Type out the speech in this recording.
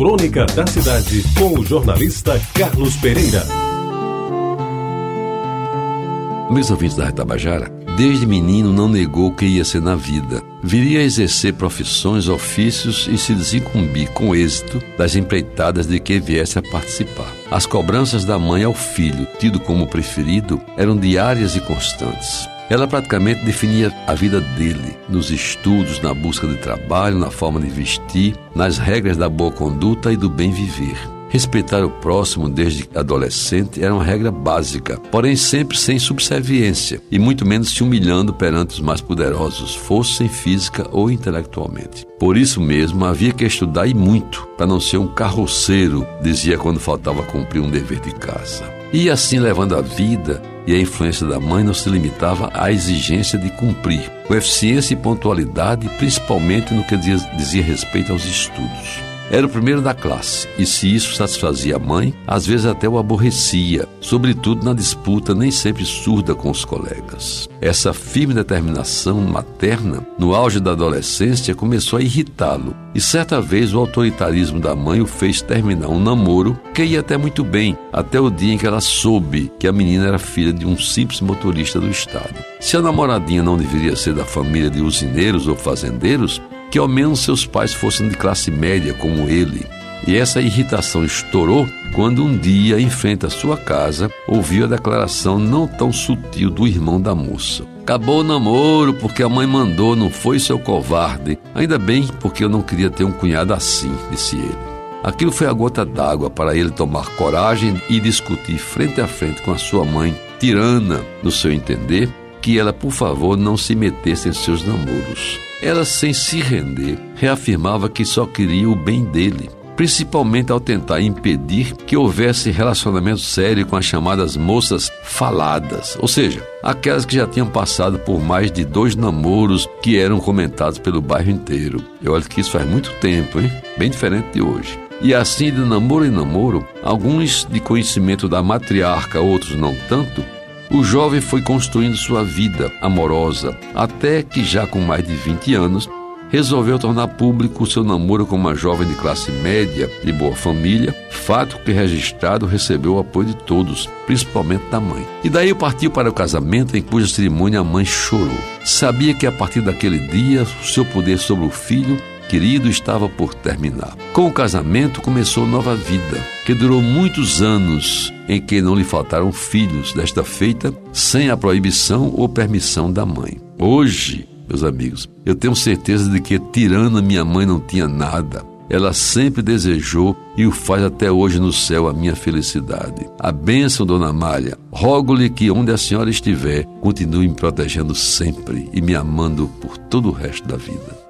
Crônica da Cidade, com o jornalista Carlos Pereira. Meus ouvintes da Retabajara, desde menino não negou que ia ser na vida. Viria a exercer profissões, ofícios e se desincumbir com êxito das empreitadas de que viesse a participar. As cobranças da mãe ao filho, tido como preferido, eram diárias e constantes. Ela praticamente definia a vida dele, nos estudos, na busca de trabalho, na forma de vestir, nas regras da boa conduta e do bem viver. Respeitar o próximo desde adolescente era uma regra básica, porém sempre sem subserviência e muito menos se humilhando perante os mais poderosos, fossem física ou intelectualmente. Por isso mesmo havia que estudar e muito, para não ser um carroceiro, dizia quando faltava cumprir um dever de casa. E assim levando a vida e a influência da mãe não se limitava à exigência de cumprir, com eficiência e pontualidade, principalmente no que dizia respeito aos estudos. Era o primeiro da classe, e se isso satisfazia a mãe, às vezes até o aborrecia, sobretudo na disputa nem sempre surda com os colegas. Essa firme determinação materna, no auge da adolescência, começou a irritá-lo, e certa vez o autoritarismo da mãe o fez terminar um namoro que ia até muito bem, até o dia em que ela soube que a menina era filha de um simples motorista do estado. Se a namoradinha não deveria ser da família de usineiros ou fazendeiros, que ao menos seus pais fossem de classe média como ele. E essa irritação estourou quando um dia, em frente à sua casa, ouviu a declaração não tão sutil do irmão da moça. Acabou o namoro porque a mãe mandou, não foi seu covarde. Ainda bem porque eu não queria ter um cunhado assim, disse ele. Aquilo foi a gota d'água para ele tomar coragem e discutir frente a frente com a sua mãe, tirana, no seu entender, que ela, por favor, não se metesse em seus namoros. Ela, sem se render, reafirmava que só queria o bem dele, principalmente ao tentar impedir que houvesse relacionamento sério com as chamadas moças faladas, ou seja, aquelas que já tinham passado por mais de dois namoros que eram comentados pelo bairro inteiro. Eu olho que isso faz muito tempo, hein? Bem diferente de hoje. E assim, de namoro em namoro, alguns de conhecimento da matriarca, outros não tanto, o jovem foi construindo sua vida amorosa, até que, já com mais de 20 anos, resolveu tornar público seu namoro com uma jovem de classe média e boa família, fato que registrado recebeu o apoio de todos, principalmente da mãe. E daí partiu para o casamento em cuja cerimônia a mãe chorou. Sabia que a partir daquele dia o seu poder sobre o filho querido estava por terminar. Com o casamento começou nova vida, que durou muitos anos, em que não lhe faltaram filhos, desta feita sem a proibição ou permissão da mãe. Hoje, meus amigos, eu tenho certeza de que tirana minha mãe não tinha nada. Ela sempre desejou e o faz até hoje no céu a minha felicidade. A bênção, Dona Malha, rogo-lhe que onde a senhora estiver, continue me protegendo sempre e me amando por todo o resto da vida.